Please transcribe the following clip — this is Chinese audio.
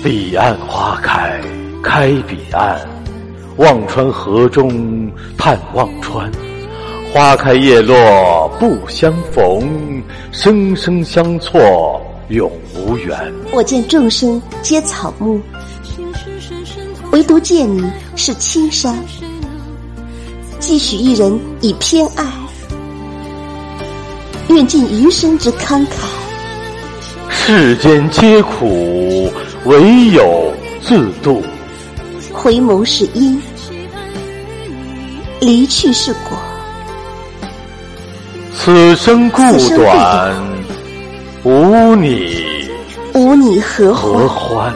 彼岸花开，开彼岸。忘川河中叹忘川，花开叶落不相逢，生生相错永无缘。我见众生皆草木，唯独见你是青山。寄许一人以偏爱，愿尽余生之慷慨。世间皆苦，唯有自渡。回眸是因，离去是果。此生故短，无你无你何何欢？